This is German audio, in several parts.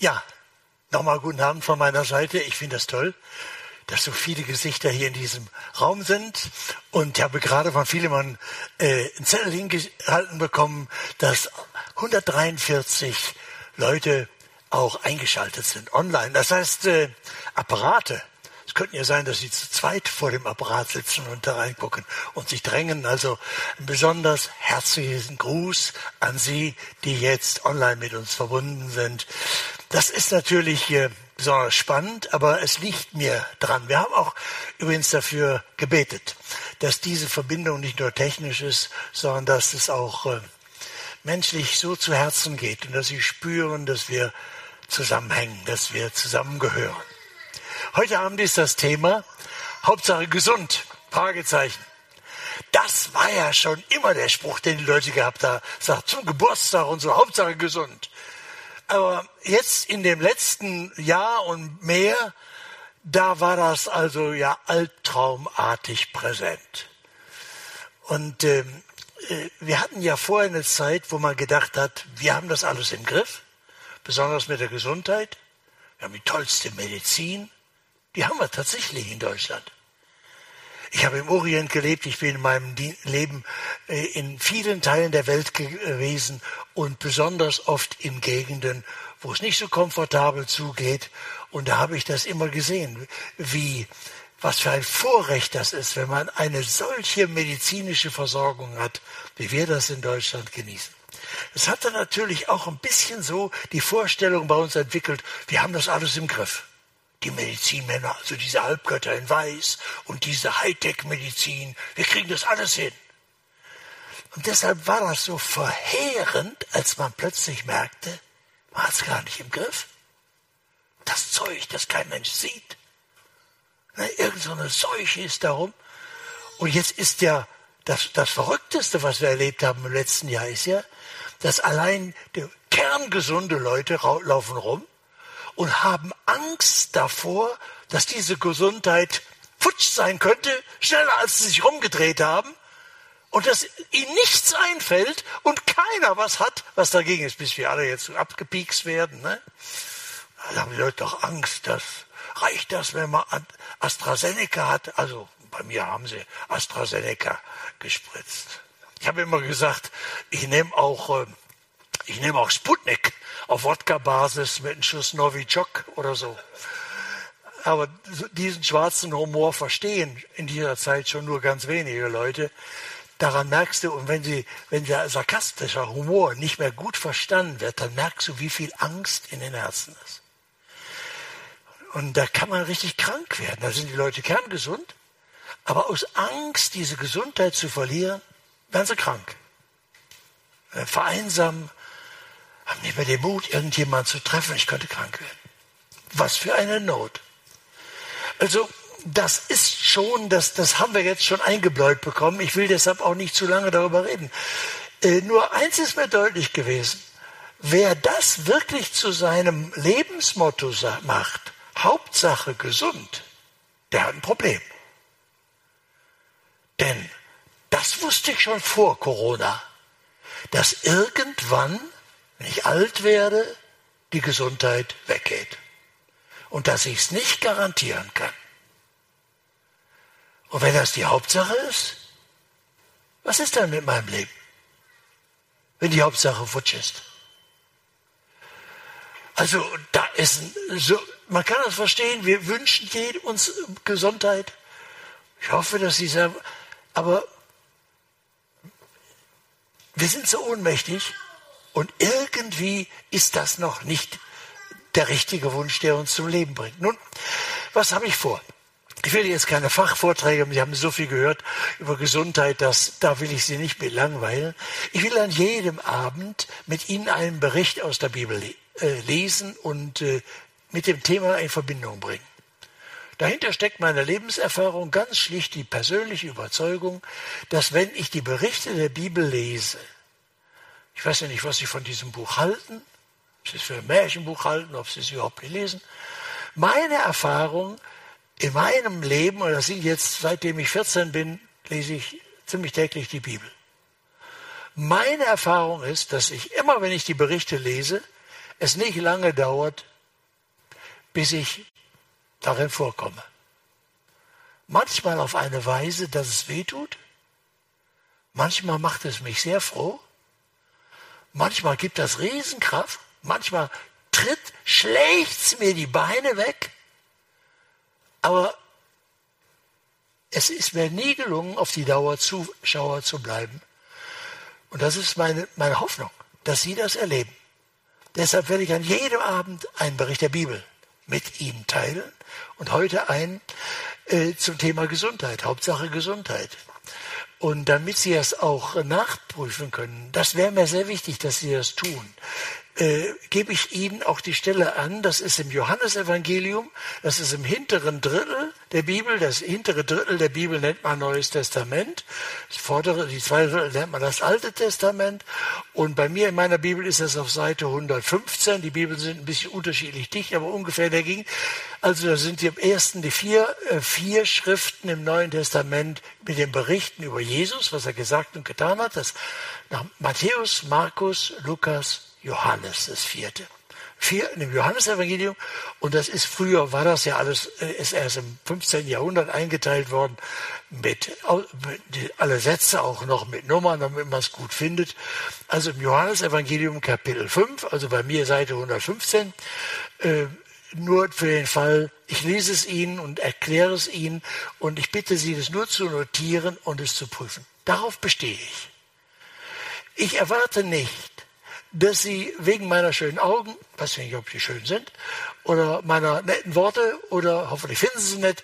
Ja, nochmal guten Abend von meiner Seite. Ich finde das toll, dass so viele Gesichter hier in diesem Raum sind. Und ich habe gerade von Philemon äh, einen Zettel hingehalten bekommen, dass 143 Leute auch eingeschaltet sind online. Das heißt, äh, Apparate es könnte ja sein, dass sie zu zweit vor dem Apparat sitzen und da reingucken und sich drängen. Also ein besonders herzlichen Gruß an Sie, die jetzt online mit uns verbunden sind. Das ist natürlich äh, besonders spannend, aber es liegt mir dran. Wir haben auch übrigens dafür gebetet, dass diese Verbindung nicht nur technisch ist, sondern dass es auch äh, menschlich so zu Herzen geht und dass Sie spüren, dass wir zusammenhängen, dass wir zusammengehören. Heute Abend ist das Thema Hauptsache gesund. Fragezeichen. Das war ja schon immer der Spruch, den die Leute gehabt haben. Sagt zum Geburtstag und so, Hauptsache gesund. Aber jetzt in dem letzten Jahr und mehr, da war das also ja albtraumartig präsent. Und ähm, äh, wir hatten ja vorher eine Zeit, wo man gedacht hat, wir haben das alles im Griff, besonders mit der Gesundheit. Wir haben die tollste Medizin, die haben wir tatsächlich in Deutschland. Ich habe im Orient gelebt, ich bin in meinem Leben äh, in vielen Teilen der Welt gewesen und besonders oft in Gegenden, wo es nicht so komfortabel zugeht. Und da habe ich das immer gesehen, wie, was für ein Vorrecht das ist, wenn man eine solche medizinische Versorgung hat, wie wir das in Deutschland genießen. Es hat dann natürlich auch ein bisschen so die Vorstellung bei uns entwickelt, wir haben das alles im Griff die Medizinmänner, also diese Halbgötter in Weiß und diese Hightech-Medizin, wir kriegen das alles hin. Und deshalb war das so verheerend, als man plötzlich merkte, man hat es gar nicht im Griff. Das Zeug, das kein Mensch sieht. Ne, irgend so eine Seuche ist darum. Und jetzt ist ja das, das Verrückteste, was wir erlebt haben im letzten Jahr, ist ja, dass allein kerngesunde Leute laufen rum und haben Angst davor, dass diese Gesundheit futsch sein könnte, schneller als sie sich rumgedreht haben und dass ihnen nichts einfällt und keiner was hat, was dagegen ist, bis wir alle jetzt abgepiekst werden. Ne? Da haben die Leute doch Angst, dass reicht das, wenn man AstraZeneca hat? Also bei mir haben sie AstraZeneca gespritzt. Ich habe immer gesagt, ich nehme auch, äh, ich nehme auch Sputnik auf Wodka-Basis mit einem Schuss Novichok oder so. Aber diesen schwarzen Humor verstehen in dieser Zeit schon nur ganz wenige Leute. Daran merkst du, und wenn, sie, wenn der sarkastische Humor nicht mehr gut verstanden wird, dann merkst du, wie viel Angst in den Herzen ist. Und da kann man richtig krank werden. Da sind die Leute kerngesund, aber aus Angst, diese Gesundheit zu verlieren, werden sie krank. Äh, vereinsamen, haben nicht mehr den Mut, irgendjemanden zu treffen. Ich könnte krank werden. Was für eine Not. Also, das ist schon, das, das haben wir jetzt schon eingebläut bekommen. Ich will deshalb auch nicht zu lange darüber reden. Äh, nur eins ist mir deutlich gewesen. Wer das wirklich zu seinem Lebensmotto macht, Hauptsache gesund, der hat ein Problem. Denn das wusste ich schon vor Corona, dass irgendwann wenn ich alt werde, die Gesundheit weggeht. Und dass ich es nicht garantieren kann. Und wenn das die Hauptsache ist, was ist dann mit meinem Leben? Wenn die Hauptsache futsch ist. Also da ist so, man kann das verstehen, wir wünschen uns Gesundheit. Ich hoffe, dass dieser, aber wir sind so ohnmächtig, und irgendwie ist das noch nicht der richtige Wunsch, der uns zum Leben bringt. Nun, was habe ich vor? Ich will jetzt keine Fachvorträge, Sie haben so viel gehört über Gesundheit, dass, da will ich Sie nicht mit langweilen. Ich will an jedem Abend mit Ihnen einen Bericht aus der Bibel äh, lesen und äh, mit dem Thema in Verbindung bringen. Dahinter steckt meine Lebenserfahrung ganz schlicht die persönliche Überzeugung, dass wenn ich die Berichte der Bibel lese, ich weiß ja nicht, was Sie von diesem Buch halten, ob Sie es für ein Märchenbuch halten, ob Sie es überhaupt nicht lesen. Meine Erfahrung in meinem Leben, und das sind jetzt, seitdem ich 14 bin, lese ich ziemlich täglich die Bibel. Meine Erfahrung ist, dass ich immer, wenn ich die Berichte lese, es nicht lange dauert, bis ich darin vorkomme. Manchmal auf eine Weise, dass es weh tut. Manchmal macht es mich sehr froh. Manchmal gibt das Riesenkraft. Manchmal tritt, schlägt mir die Beine weg. Aber es ist mir nie gelungen, auf die Dauer Zuschauer zu bleiben. Und das ist meine, meine Hoffnung, dass Sie das erleben. Deshalb werde ich an jedem Abend einen Bericht der Bibel mit Ihnen teilen und heute ein äh, zum Thema Gesundheit, Hauptsache Gesundheit. Und damit Sie es auch nachprüfen können, das wäre mir sehr wichtig, dass Sie das tun äh, gebe ich Ihnen auch die Stelle an, das ist im Johannesevangelium, das ist im hinteren Drittel der Bibel, das hintere Drittel der Bibel nennt man Neues Testament, das vordere, die zweite Drittel nennt man das Alte Testament. Und bei mir in meiner Bibel ist das auf Seite 115, die Bibeln sind ein bisschen unterschiedlich dicht, aber ungefähr dagegen, also da sind die im ersten die vier, äh, vier Schriften im Neuen Testament mit den Berichten über Jesus, was er gesagt und getan hat, das nach Matthäus, Markus, Lukas, Johannes, das vierte. Vier, im Johannesevangelium, und das ist früher, war das ja alles, äh, ist erst im 15. Jahrhundert eingeteilt worden, mit, mit alle Sätze auch noch mit Nummern, damit man es gut findet. Also im Johannesevangelium Kapitel 5, also bei mir Seite 115, äh, nur für den Fall, ich lese es Ihnen und erkläre es Ihnen und ich bitte Sie, das nur zu notieren und es zu prüfen. Darauf bestehe ich. Ich erwarte nicht, dass sie wegen meiner schönen Augen, weiß nicht, ob die schön sind, oder meiner netten Worte, oder hoffentlich finden sie sie nett,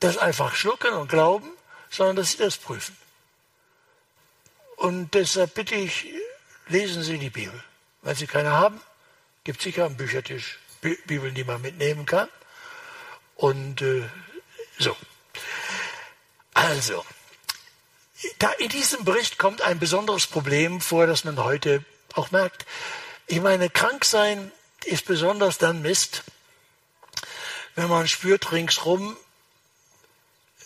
das einfach schlucken und glauben, sondern dass sie das prüfen. Und deshalb bitte ich, lesen Sie die Bibel. Wenn Sie keine haben, gibt es sicher am Büchertisch Bibeln, die man mitnehmen kann. Und äh, so. Also, da in diesem Bericht kommt ein besonderes Problem vor, das man heute auch merkt, ich meine, krank sein ist besonders dann Mist, wenn man spürt ringsrum,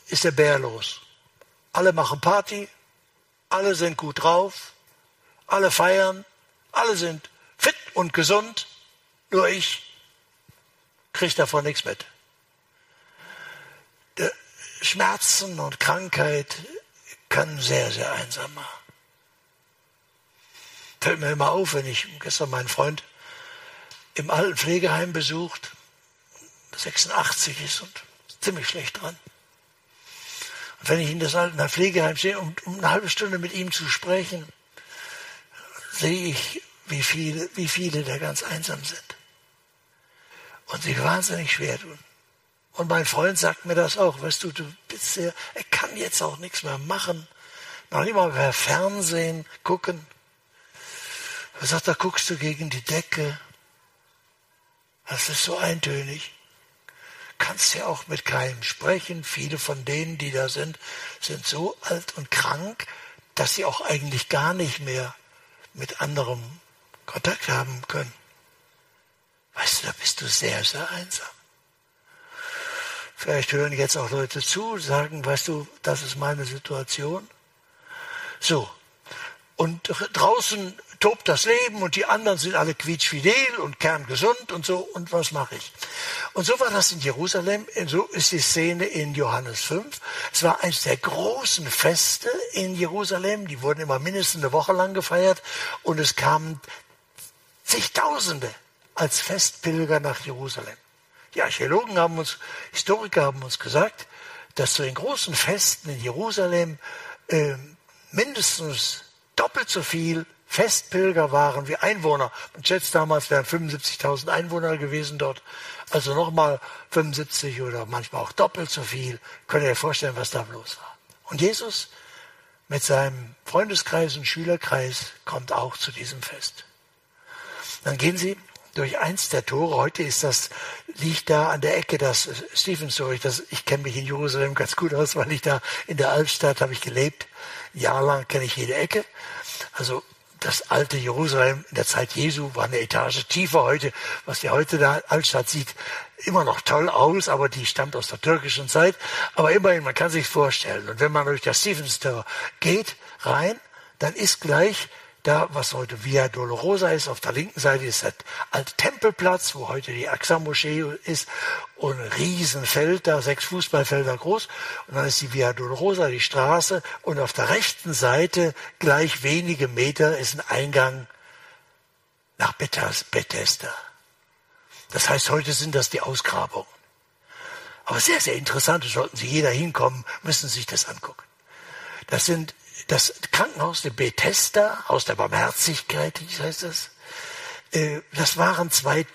ist der Bär los. Alle machen Party, alle sind gut drauf, alle feiern, alle sind fit und gesund, nur ich kriege davon nichts mit. Schmerzen und Krankheit können sehr, sehr einsam machen fällt mir immer auf, wenn ich gestern meinen Freund im alten Pflegeheim besucht, 86 ist und ziemlich schlecht dran. Und wenn ich in das alte Pflegeheim sehe, um, um eine halbe Stunde mit ihm zu sprechen, sehe ich, wie viele, wie viele da ganz einsam sind. Und sich wahnsinnig schwer tun. Und mein Freund sagt mir das auch, weißt du, du bist sehr, er kann jetzt auch nichts mehr machen. Noch nicht mal mehr Fernsehen gucken. Er sagt, da guckst du gegen die Decke. Das ist so eintönig. Kannst ja auch mit keinem sprechen. Viele von denen, die da sind, sind so alt und krank, dass sie auch eigentlich gar nicht mehr mit anderem Kontakt haben können. Weißt du, da bist du sehr, sehr einsam. Vielleicht hören jetzt auch Leute zu, sagen, weißt du, das ist meine Situation. So. Und draußen tobt das Leben und die anderen sind alle quietschfidel und kerngesund und so. Und was mache ich? Und so war das in Jerusalem. So ist die Szene in Johannes 5. Es war eines der großen Feste in Jerusalem. Die wurden immer mindestens eine Woche lang gefeiert. Und es kamen zigtausende als Festpilger nach Jerusalem. Die Archäologen haben uns, Historiker haben uns gesagt, dass zu den großen Festen in Jerusalem äh, mindestens doppelt so viel Festpilger waren wie Einwohner. Man schätzt damals wären 75.000 Einwohner gewesen dort. Also nochmal 75 oder manchmal auch doppelt so viel. Könnt ihr euch vorstellen, was da bloß war. Und Jesus mit seinem Freundeskreis und Schülerkreis kommt auch zu diesem Fest. Dann gehen sie durch eins der Tore. Heute ist das, liegt da an der Ecke das Stephensburg. Das, ich kenne mich in Jerusalem ganz gut aus, weil ich da in der Altstadt habe ich gelebt. Jahrelang kenne ich jede Ecke. Also das alte Jerusalem in der Zeit Jesu war eine Etage tiefer heute, was ihr heute da Altstadt sieht, immer noch toll aus, aber die stammt aus der türkischen Zeit. Aber immerhin, man kann sich vorstellen. Und wenn man durch das Stevens Tower geht, rein, dann ist gleich da, was heute Via Dolorosa ist, auf der linken Seite ist der alte Tempelplatz, wo heute die Aqsa-Moschee ist, und ein Riesenfeld da, sechs Fußballfelder groß. Und dann ist die Via Dolorosa, die Straße, und auf der rechten Seite, gleich wenige Meter, ist ein Eingang nach Bethesda. Das heißt, heute sind das die Ausgrabungen. Aber sehr, sehr interessant, sollten Sie jeder hinkommen, müssen sich das angucken. Das sind das Krankenhaus der Bethesda, aus der Barmherzigkeit, wie heißt das? Äh, das waren zwei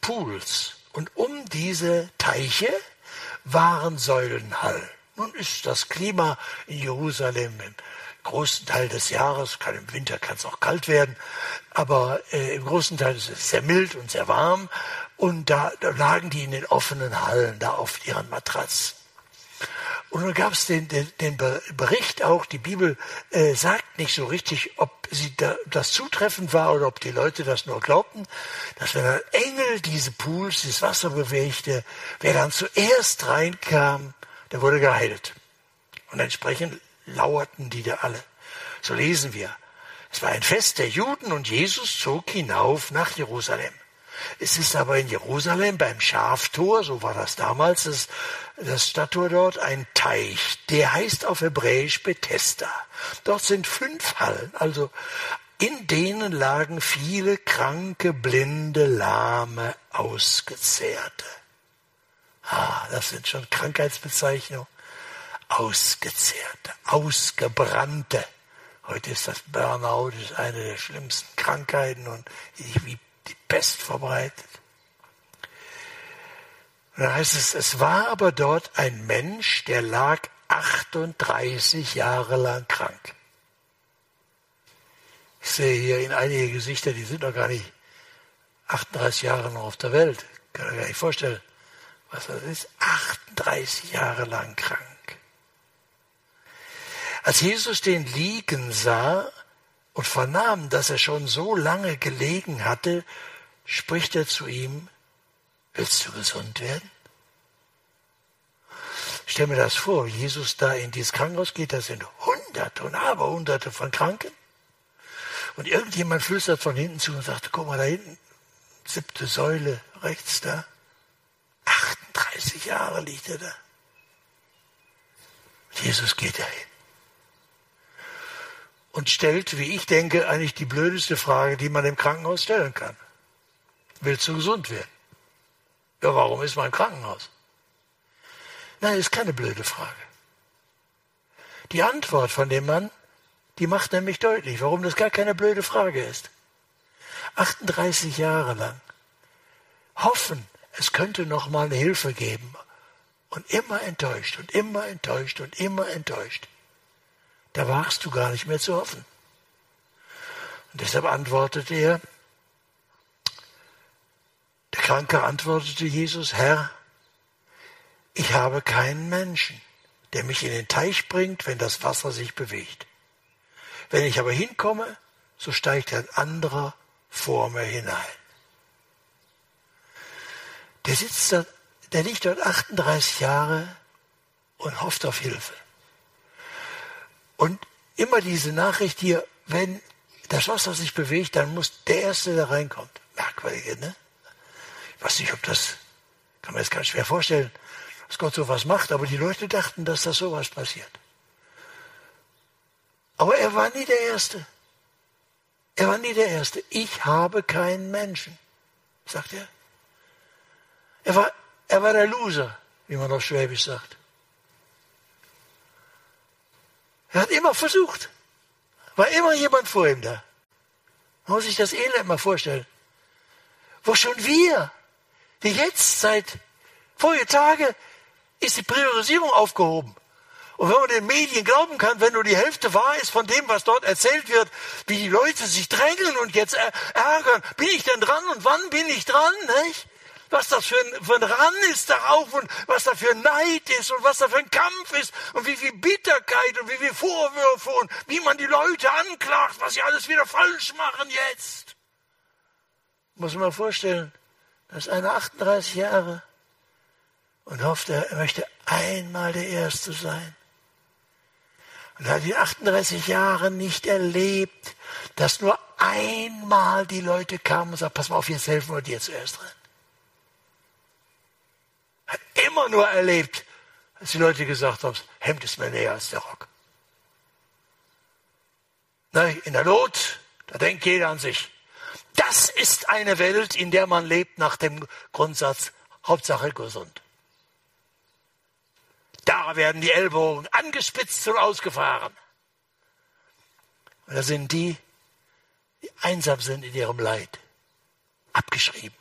Pools. Und um diese Teiche waren Säulenhallen. Nun ist das Klima in Jerusalem im großen Teil des Jahres, kann im Winter kann es auch kalt werden, aber äh, im großen Teil ist es sehr mild und sehr warm. Und da, da lagen die in den offenen Hallen, da auf ihren Matratzen. Und dann gab es den, den, den, Bericht auch, die Bibel äh, sagt nicht so richtig, ob sie da, das zutreffend war oder ob die Leute das nur glaubten, dass wenn ein Engel diese Pools, dieses Wasser bewegte, wer dann zuerst reinkam, der wurde geheilt. Und entsprechend lauerten die da alle. So lesen wir. Es war ein Fest der Juden und Jesus zog hinauf nach Jerusalem. Es ist aber in Jerusalem beim Schaftor, so war das damals, das, das Stadttor dort, ein Teich. Der heißt auf Hebräisch Bethesda. Dort sind fünf Hallen, also in denen lagen viele kranke, blinde, lahme, ausgezehrte. Ah, das sind schon Krankheitsbezeichnungen. Ausgezehrte, ausgebrannte. Heute ist das Burnout ist eine der schlimmsten Krankheiten und wie die Pest verbreitet. Und dann heißt es, es war aber dort ein Mensch, der lag 38 Jahre lang krank. Ich sehe hier in einige Gesichter, die sind noch gar nicht 38 Jahre noch auf der Welt. Kann ich mir gar nicht vorstellen, was das ist. 38 Jahre lang krank. Als Jesus den liegen sah, und vernahm, dass er schon so lange gelegen hatte, spricht er zu ihm, willst du gesund werden? Stell mir das vor, Jesus da in dieses Krankenhaus geht, da sind Hunderte und Aberhunderte von Kranken. Und irgendjemand flüstert von hinten zu und sagt, guck mal da hinten, siebte Säule rechts da. 38 Jahre liegt er da. Jesus geht dahin und stellt, wie ich denke, eigentlich die blödeste Frage, die man im Krankenhaus stellen kann. Willst du gesund werden? Ja, warum ist man im Krankenhaus? Nein, ist keine blöde Frage. Die Antwort von dem Mann, die macht nämlich deutlich, warum das gar keine blöde Frage ist. 38 Jahre lang hoffen, es könnte noch mal eine Hilfe geben und immer enttäuscht und immer enttäuscht und immer enttäuscht. Da wagst du gar nicht mehr zu hoffen. Und deshalb antwortete er, der Kranke antwortete Jesus, Herr, ich habe keinen Menschen, der mich in den Teich bringt, wenn das Wasser sich bewegt. Wenn ich aber hinkomme, so steigt ein anderer vor mir hinein. Der sitzt da, der liegt dort 38 Jahre und hofft auf Hilfe. Und immer diese Nachricht hier, wenn das Wasser sich bewegt, dann muss der Erste, der reinkommt. Merkwürdige, ne? Ich weiß nicht, ob das, kann man jetzt ganz schwer vorstellen, dass Gott sowas macht, aber die Leute dachten, dass das sowas passiert. Aber er war nie der Erste. Er war nie der Erste. Ich habe keinen Menschen, sagt er. Er war, er war der Loser, wie man auf Schwäbisch sagt. Er hat immer versucht. War immer jemand vor ihm da. Man muss sich das Elend mal vorstellen. Wo schon wir, wie jetzt seit vorige Tage, ist die Priorisierung aufgehoben. Und wenn man den Medien glauben kann, wenn nur die Hälfte wahr ist von dem, was dort erzählt wird, wie die Leute sich drängeln und jetzt ärgern, bin ich denn dran und wann bin ich dran, nicht? Was das für ein, für ein Ran ist darauf und was da für Neid ist und was da für ein Kampf ist und wie viel Bitterkeit und wie viel Vorwürfe und wie man die Leute anklagt, was sie alles wieder falsch machen jetzt. Muss man vorstellen, das ist einer 38 Jahre und hofft, er möchte einmal der Erste sein. Und er hat in 38 Jahren nicht erlebt, dass nur einmal die Leute kamen und sagten, pass mal auf, jetzt helfen wir dir zuerst drin. Immer nur erlebt, dass die Leute gesagt haben, Hemd ist mir näher als der Rock. In der Not, da denkt jeder an sich. Das ist eine Welt, in der man lebt nach dem Grundsatz Hauptsache gesund. Da werden die Ellbogen angespitzt und ausgefahren. Und da sind die, die einsam sind in ihrem Leid, abgeschrieben,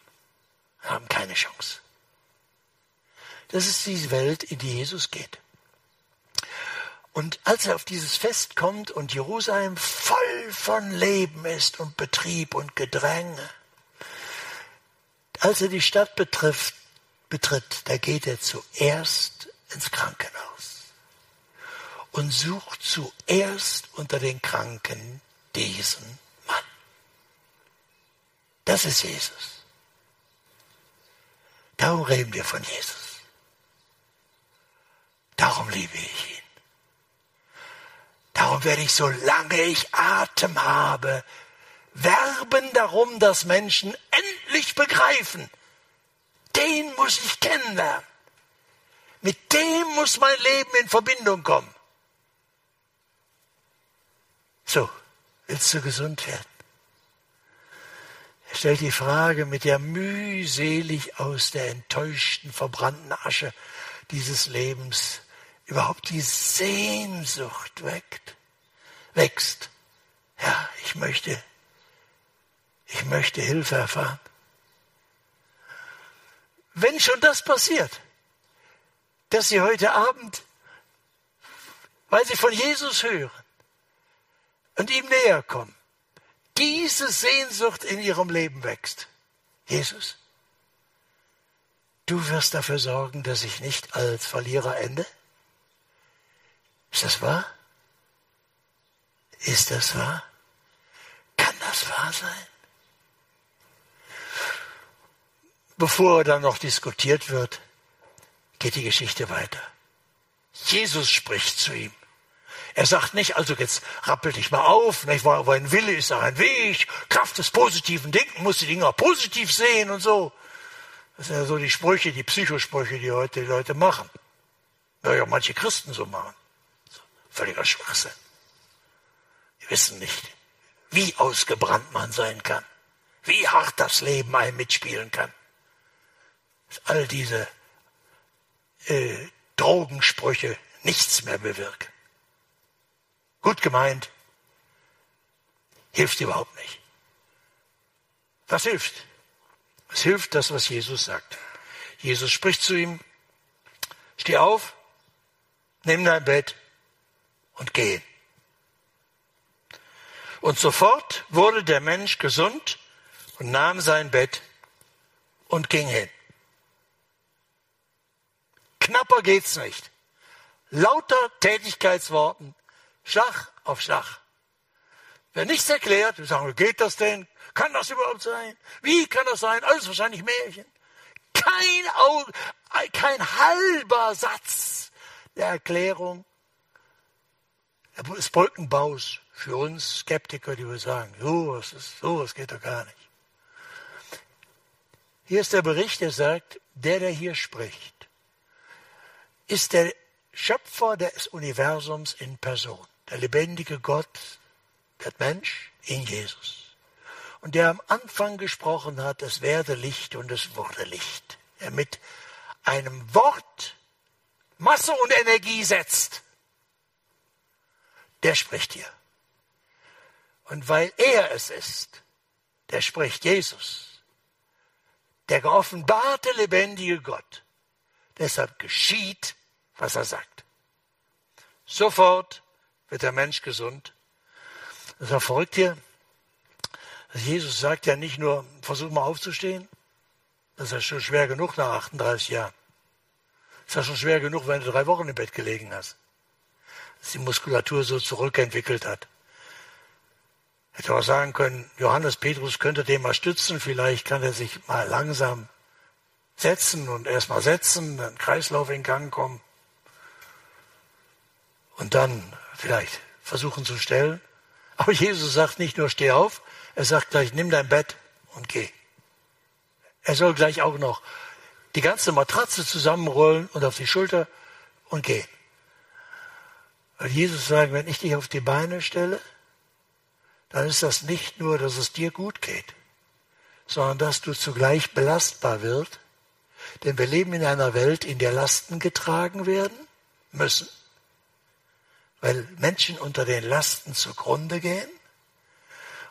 haben keine Chance. Das ist die Welt, in die Jesus geht. Und als er auf dieses Fest kommt und Jerusalem voll von Leben ist und Betrieb und Gedränge, als er die Stadt betrifft, betritt, da geht er zuerst ins Krankenhaus und sucht zuerst unter den Kranken diesen Mann. Das ist Jesus. Darum reden wir von Jesus. Darum liebe ich ihn. Darum werde ich, solange ich Atem habe, werben darum, dass Menschen endlich begreifen, den muss ich kennenlernen. Mit dem muss mein Leben in Verbindung kommen. So, willst du gesund werden? Er stellt die Frage, mit der mühselig aus der enttäuschten, verbrannten Asche dieses Lebens überhaupt die Sehnsucht weckt, wächst. Ja, ich möchte, ich möchte Hilfe erfahren. Wenn schon das passiert, dass Sie heute Abend, weil Sie von Jesus hören und ihm näher kommen, diese Sehnsucht in Ihrem Leben wächst. Jesus, du wirst dafür sorgen, dass ich nicht als Verlierer ende? Ist das wahr? Ist das wahr? Kann das wahr sein? Bevor dann noch diskutiert wird, geht die Geschichte weiter. Jesus spricht zu ihm. Er sagt nicht, also jetzt rappel dich mal auf, nicht, weil ein Wille ist auch ein Weg, Kraft des positiven Denken, muss die Dinge auch positiv sehen und so. Das sind ja so die Sprüche, die Psychosprüche, die heute die Leute machen. Ja, manche Christen so machen. Völliger Schwachsinn. Wir wissen nicht, wie ausgebrannt man sein kann, wie hart das Leben einem mitspielen kann. Dass all diese äh, Drogensprüche nichts mehr bewirken. Gut gemeint, hilft überhaupt nicht. Was hilft? Es hilft das, was Jesus sagt. Jesus spricht zu ihm, steh auf, nimm dein Bett und gehen. Und sofort wurde der Mensch gesund und nahm sein Bett und ging hin. Knapper geht's nicht. Lauter Tätigkeitsworten, Schlag auf Schlag. Wer nichts erklärt, wir sagen, geht das denn? Kann das überhaupt sein? Wie kann das sein? Alles wahrscheinlich Märchen. Kein, kein halber Satz der Erklärung des Brückenbaus für uns Skeptiker, die wir sagen, so was ist, so was geht doch gar nicht. Hier ist der Bericht, der sagt, der, der hier spricht, ist der Schöpfer des Universums in Person, der lebendige Gott, der Mensch in Jesus. Und der am Anfang gesprochen hat, es werde Licht und es wurde Licht. Er mit einem Wort Masse und Energie setzt der spricht hier. Und weil er es ist, der spricht Jesus, der geoffenbarte lebendige Gott. Deshalb geschieht, was er sagt. Sofort wird der Mensch gesund. Das ist ja verrückt hier. Jesus sagt ja nicht nur, versuch mal aufzustehen. Das ist ja schon schwer genug nach 38 Jahren. Das ist ja schon schwer genug, wenn du drei Wochen im Bett gelegen hast dass die Muskulatur so zurückentwickelt hat. Hätte auch sagen können, Johannes Petrus könnte den mal stützen, vielleicht kann er sich mal langsam setzen und erst mal setzen, dann Kreislauf in Gang kommen. Und dann vielleicht versuchen zu stellen. Aber Jesus sagt nicht nur steh auf, er sagt gleich nimm dein Bett und geh. Er soll gleich auch noch die ganze Matratze zusammenrollen und auf die Schulter und gehen. Weil Jesus sagt, wenn ich dich auf die Beine stelle, dann ist das nicht nur, dass es dir gut geht, sondern dass du zugleich belastbar wird. Denn wir leben in einer Welt, in der Lasten getragen werden müssen, weil Menschen unter den Lasten zugrunde gehen.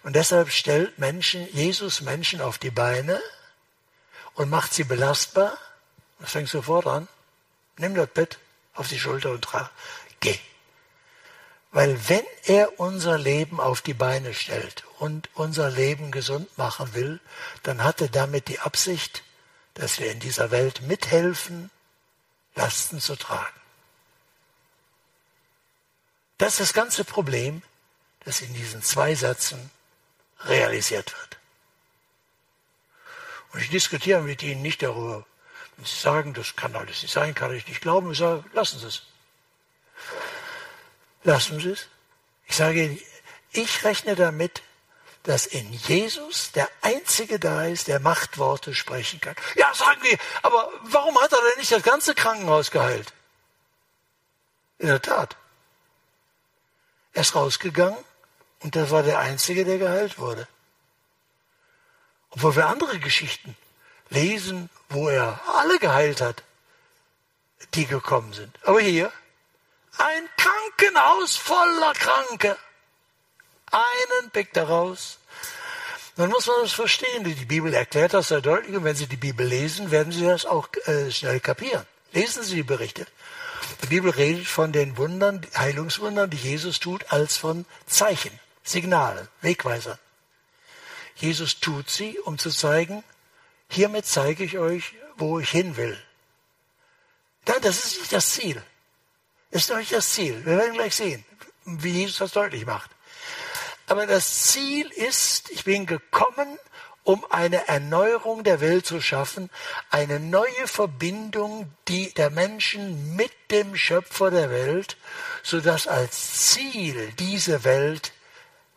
Und deshalb stellt Menschen, Jesus Menschen auf die Beine und macht sie belastbar. Das fängt sofort an. Nimm das Bett auf die Schulter und trag. Geh. Weil wenn er unser Leben auf die Beine stellt und unser Leben gesund machen will, dann hat er damit die Absicht, dass wir in dieser Welt mithelfen, Lasten zu tragen. Das ist das ganze Problem, das in diesen zwei Sätzen realisiert wird. Und ich diskutiere mit Ihnen nicht darüber. Wenn Sie sagen, das kann alles nicht sein, kann ich nicht glauben, ich sage, lassen Sie es. Lassen Sie es. Ich sage, ich rechne damit, dass in Jesus der Einzige da ist, der Machtworte sprechen kann. Ja, sagen wir, aber warum hat er denn nicht das ganze Krankenhaus geheilt? In der Tat. Er ist rausgegangen und das war der Einzige, der geheilt wurde. Obwohl wir andere Geschichten lesen, wo er alle geheilt hat, die gekommen sind. Aber hier ein Krankenhaus voller Kranke. Einen pickt er raus. Dann muss man das verstehen. Die Bibel erklärt das sehr deutlich. Und wenn Sie die Bibel lesen, werden Sie das auch äh, schnell kapieren. Lesen Sie die Berichte. Die Bibel redet von den Wundern, Heilungswundern, die Jesus tut, als von Zeichen, Signalen, Wegweisern. Jesus tut sie, um zu zeigen, hiermit zeige ich euch, wo ich hin will. Das ist nicht das Ziel. Das ist doch nicht das Ziel. Wir werden gleich sehen, wie Jesus das deutlich macht. Aber das Ziel ist, ich bin gekommen, um eine Erneuerung der Welt zu schaffen, eine neue Verbindung die der Menschen mit dem Schöpfer der Welt, so dass als Ziel diese Welt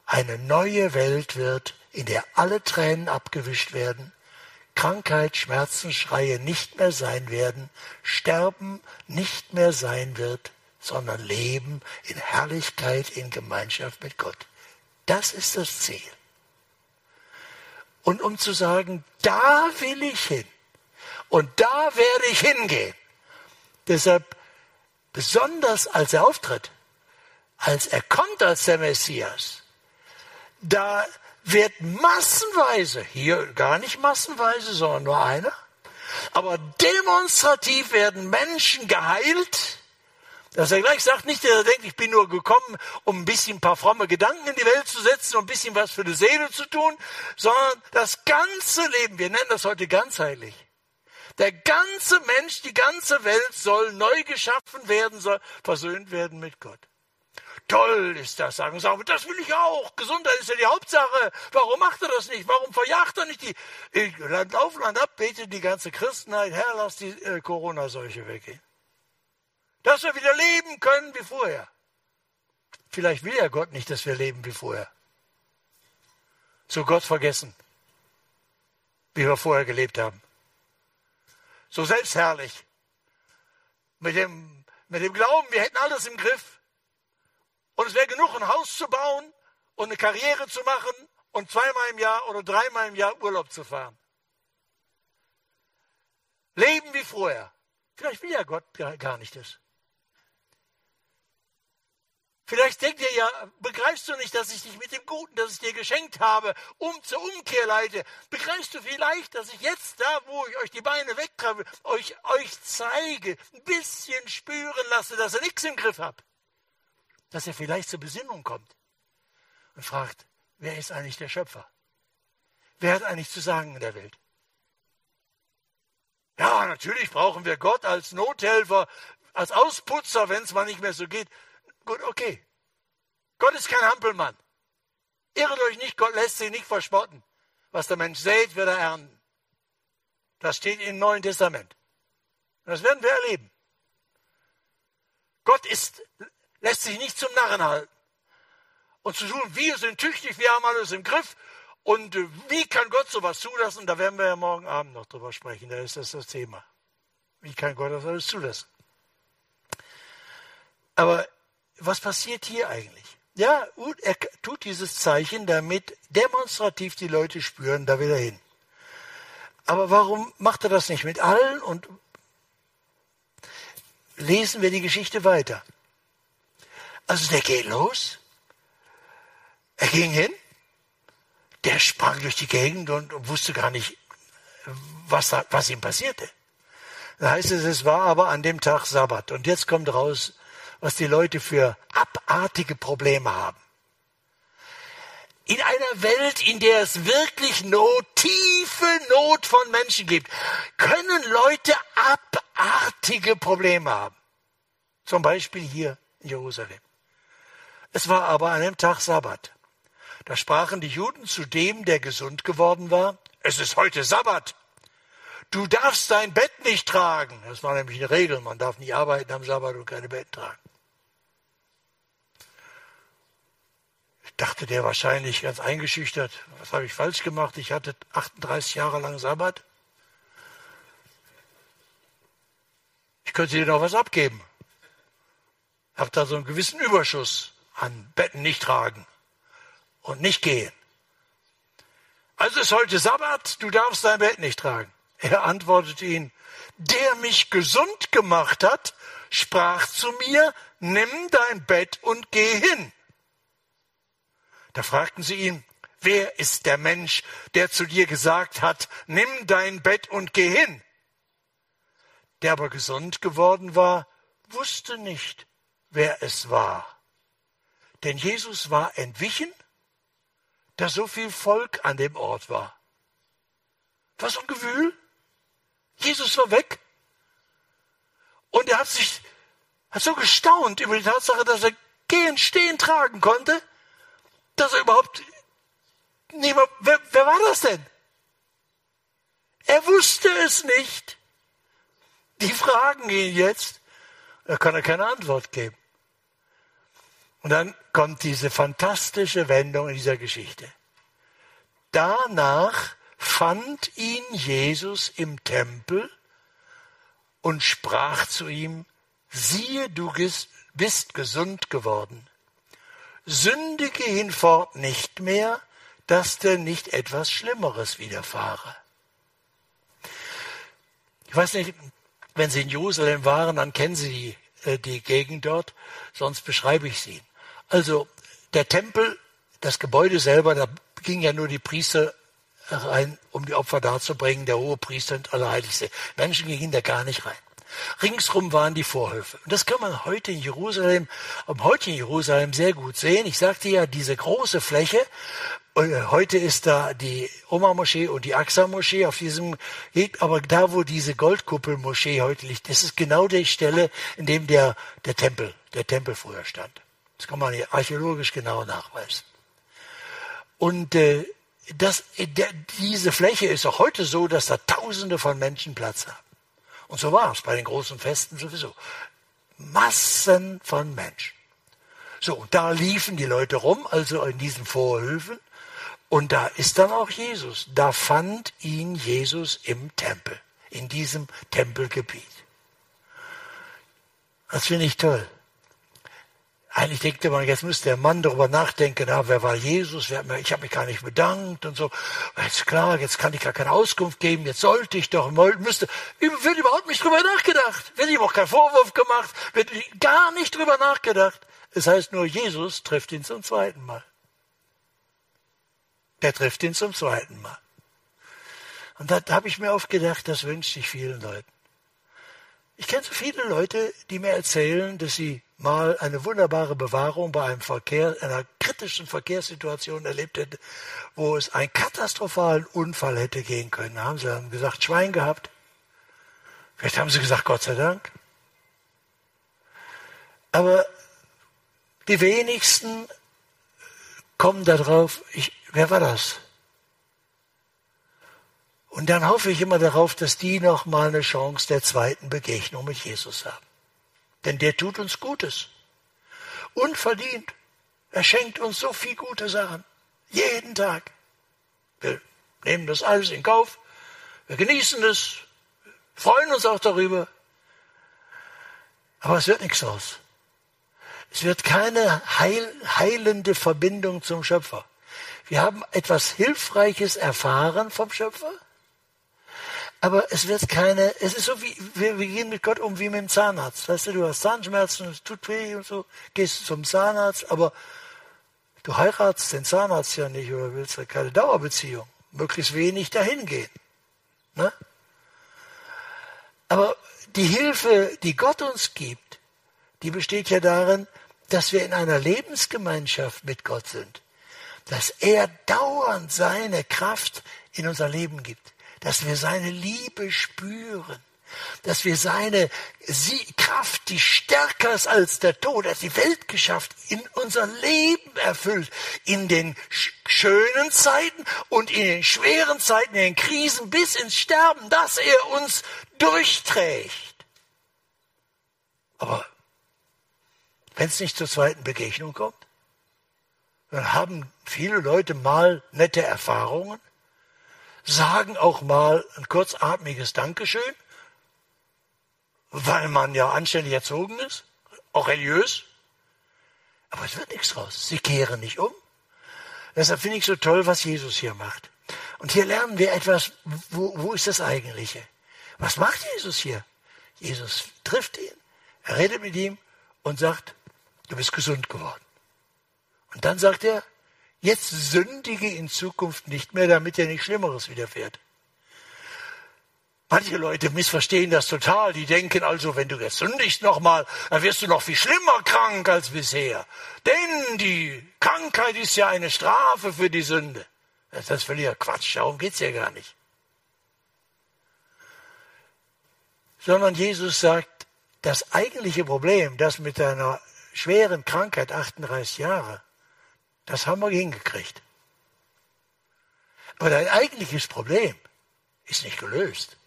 eine neue Welt wird, in der alle Tränen abgewischt werden, Krankheit, Schmerzen, Schreie nicht mehr sein werden, Sterben nicht mehr sein wird, sondern Leben in Herrlichkeit, in Gemeinschaft mit Gott. Das ist das Ziel. Und um zu sagen, da will ich hin und da werde ich hingehen. Deshalb, besonders als er auftritt, als er kommt als der Messias, da wird massenweise, hier gar nicht massenweise, sondern nur einer, aber demonstrativ werden Menschen geheilt, dass er gleich sagt, nicht, dass er denkt, ich bin nur gekommen, um ein bisschen ein paar fromme Gedanken in die Welt zu setzen und ein bisschen was für die Seele zu tun, sondern das ganze Leben, wir nennen das heute ganzheitlich. Der ganze Mensch, die ganze Welt soll neu geschaffen werden, soll versöhnt werden mit Gott. Toll ist das, sagen sie auch. Das will ich auch. Gesundheit ist ja die Hauptsache. Warum macht er das nicht? Warum verjagt er nicht die Land auf, Land ab, betet die ganze Christenheit, Herr, lass die äh, Corona-Seuche weggehen. Dass wir wieder leben können wie vorher. Vielleicht will ja Gott nicht, dass wir leben wie vorher. So Gott vergessen, wie wir vorher gelebt haben. So selbstherrlich. Mit dem, mit dem Glauben, wir hätten alles im Griff. Und es wäre genug, ein Haus zu bauen und eine Karriere zu machen und zweimal im Jahr oder dreimal im Jahr Urlaub zu fahren. Leben wie vorher. Vielleicht will ja Gott gar nicht das. Vielleicht denkt ihr ja, begreifst du nicht, dass ich dich mit dem Guten, das ich dir geschenkt habe, um zur Umkehr leite? Begreifst du vielleicht, dass ich jetzt da, wo ich euch die Beine wegtreibe, euch, euch zeige, ein bisschen spüren lasse, dass ihr nichts im Griff habt? Dass ihr vielleicht zur Besinnung kommt und fragt, wer ist eigentlich der Schöpfer? Wer hat eigentlich zu sagen in der Welt? Ja, natürlich brauchen wir Gott als Nothelfer, als Ausputzer, wenn es mal nicht mehr so geht. Gut, okay. Gott ist kein Hampelmann. Irret euch nicht, Gott lässt sich nicht verspotten. Was der Mensch sät, wird er ernten. Das steht im Neuen Testament. Das werden wir erleben. Gott ist lässt sich nicht zum Narren halten. Und zu tun, wir sind tüchtig, wir haben alles im Griff. Und äh, wie kann Gott sowas zulassen? Da werden wir ja morgen Abend noch drüber sprechen. Da ist das das Thema. Wie kann Gott das alles zulassen? Aber was passiert hier eigentlich? Ja, er tut dieses Zeichen, damit demonstrativ die Leute spüren, da will er hin. Aber warum macht er das nicht mit allen? Und lesen wir die Geschichte weiter. Also der geht los. Er ging hin. Der sprang durch die Gegend und wusste gar nicht, was, was ihm passierte. Da heißt es, es war aber an dem Tag Sabbat. Und jetzt kommt raus, was die Leute für abartige Probleme haben. In einer Welt, in der es wirklich Not, tiefe Not von Menschen gibt, können Leute abartige Probleme haben. Zum Beispiel hier in Jerusalem. Es war aber an dem Tag Sabbat. Da sprachen die Juden zu dem, der gesund geworden war, es ist heute Sabbat. Du darfst dein Bett nicht tragen. Das war nämlich eine Regel. Man darf nicht arbeiten am Sabbat und keine Bett tragen. Dachte der wahrscheinlich ganz eingeschüchtert, was habe ich falsch gemacht? Ich hatte 38 Jahre lang Sabbat. Ich könnte dir noch was abgeben. Hab da so einen gewissen Überschuss an Betten nicht tragen und nicht gehen. Also ist heute Sabbat, du darfst dein Bett nicht tragen. Er antwortete ihn, der mich gesund gemacht hat, sprach zu mir, nimm dein Bett und geh hin. Da fragten sie ihn, wer ist der Mensch, der zu dir gesagt hat, nimm dein Bett und geh hin? Der aber gesund geworden war, wusste nicht, wer es war. Denn Jesus war entwichen, da so viel Volk an dem Ort war. Was ein Gewühl. Jesus war weg. Und er hat sich, hat so gestaunt über die Tatsache, dass er gehen, stehen, tragen konnte dass er überhaupt niemand, wer, wer war das denn? Er wusste es nicht. Die fragen ihn jetzt, da kann er keine Antwort geben. Und dann kommt diese fantastische Wendung in dieser Geschichte. Danach fand ihn Jesus im Tempel und sprach zu ihm, siehe, du bist gesund geworden sündige hinfort nicht mehr, dass dir nicht etwas Schlimmeres widerfahre. Ich weiß nicht, wenn Sie in Jerusalem waren, dann kennen Sie die, äh, die Gegend dort, sonst beschreibe ich sie. Also der Tempel, das Gebäude selber, da ging ja nur die Priester rein, um die Opfer darzubringen, der hohe Priester und Allerheiligste. Menschen gingen da gar nicht rein. Ringsrum waren die Vorhöfe. Und das kann man heute in Jerusalem, am heutigen Jerusalem sehr gut sehen. Ich sagte ja, diese große Fläche, äh, heute ist da die Oma-Moschee und die Aqsa-Moschee auf diesem, aber da, wo diese Goldkuppel-Moschee heute liegt, das ist genau die Stelle, in dem der, der Tempel, der Tempel früher stand. Das kann man hier archäologisch genau nachweisen. Und äh, das, der, diese Fläche ist auch heute so, dass da Tausende von Menschen Platz haben. Und so war es bei den großen Festen sowieso. Massen von Menschen. So, und da liefen die Leute rum, also in diesen Vorhöfen. Und da ist dann auch Jesus. Da fand ihn Jesus im Tempel, in diesem Tempelgebiet. Das finde ich toll. Eigentlich denkte man, jetzt müsste der Mann darüber nachdenken, na, wer war Jesus, wer, ich habe mich gar nicht bedankt und so. Jetzt klar, jetzt kann ich gar keine Auskunft geben, jetzt sollte ich doch, müsste, wird überhaupt nicht drüber nachgedacht, wird ihm auch kein Vorwurf gemacht, wird gar nicht drüber nachgedacht. Es heißt nur, Jesus trifft ihn zum zweiten Mal. Der trifft ihn zum zweiten Mal. Und da habe ich mir oft gedacht, das wünsche ich vielen Leuten. Ich kenne so viele Leute, die mir erzählen, dass sie mal eine wunderbare Bewahrung bei einem Verkehr, einer kritischen Verkehrssituation erlebt hätte, wo es einen katastrophalen Unfall hätte gehen können. Da haben sie dann gesagt, Schwein gehabt. Vielleicht haben sie gesagt, Gott sei Dank. Aber die wenigsten kommen darauf, ich, wer war das? Und dann hoffe ich immer darauf, dass die noch mal eine Chance der zweiten Begegnung mit Jesus haben. Denn der tut uns Gutes. Unverdient. Er schenkt uns so viel gute Sachen. Jeden Tag. Wir nehmen das alles in Kauf. Wir genießen es. Freuen uns auch darüber. Aber es wird nichts aus. Es wird keine heil, heilende Verbindung zum Schöpfer. Wir haben etwas Hilfreiches erfahren vom Schöpfer, aber es wird keine, es ist so wie, wir, wir gehen mit Gott um wie mit dem Zahnarzt. Weißt du, du hast Zahnschmerzen, es tut weh und so, gehst zum Zahnarzt, aber du heiratst den Zahnarzt ja nicht oder willst ja keine Dauerbeziehung. Möglichst wenig dahin gehen. Ne? Aber die Hilfe, die Gott uns gibt, die besteht ja darin, dass wir in einer Lebensgemeinschaft mit Gott sind. Dass er dauernd seine Kraft in unser Leben gibt dass wir seine Liebe spüren, dass wir seine Kraft, die stärker ist als der Tod, als die Welt geschafft, in unser Leben erfüllt, in den schönen Zeiten und in den schweren Zeiten, in den Krisen bis ins Sterben, dass er uns durchträgt. Aber wenn es nicht zur zweiten Begegnung kommt, dann haben viele Leute mal nette Erfahrungen, sagen auch mal ein kurzatmiges Dankeschön, weil man ja anständig erzogen ist, auch religiös. Aber es wird nichts raus. Sie kehren nicht um. Deshalb finde ich so toll, was Jesus hier macht. Und hier lernen wir etwas, wo, wo ist das Eigentliche? Was macht Jesus hier? Jesus trifft ihn, er redet mit ihm und sagt, du bist gesund geworden. Und dann sagt er, Jetzt sündige in Zukunft nicht mehr, damit dir nichts Schlimmeres widerfährt. Manche Leute missverstehen das total. Die denken also, wenn du jetzt sündigst nochmal, dann wirst du noch viel schlimmer krank als bisher. Denn die Krankheit ist ja eine Strafe für die Sünde. Das ist völliger Quatsch. Darum geht's ja gar nicht. Sondern Jesus sagt, das eigentliche Problem, das mit deiner schweren Krankheit 38 Jahre, das haben wir hingekriegt. Aber dein eigentliches Problem ist nicht gelöst.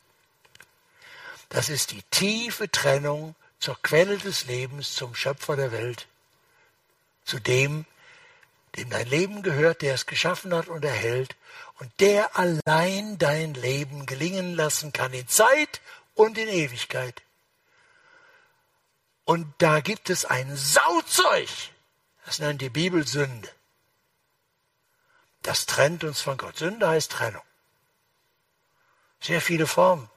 Das ist die tiefe Trennung zur Quelle des Lebens, zum Schöpfer der Welt, zu dem, dem dein Leben gehört, der es geschaffen hat und erhält und der allein dein Leben gelingen lassen kann in Zeit und in Ewigkeit. Und da gibt es ein Sauzeug, das nennt die Bibel Sünde. Das trennt uns von Gott. Sünde heißt Trennung. Sehr viele Formen.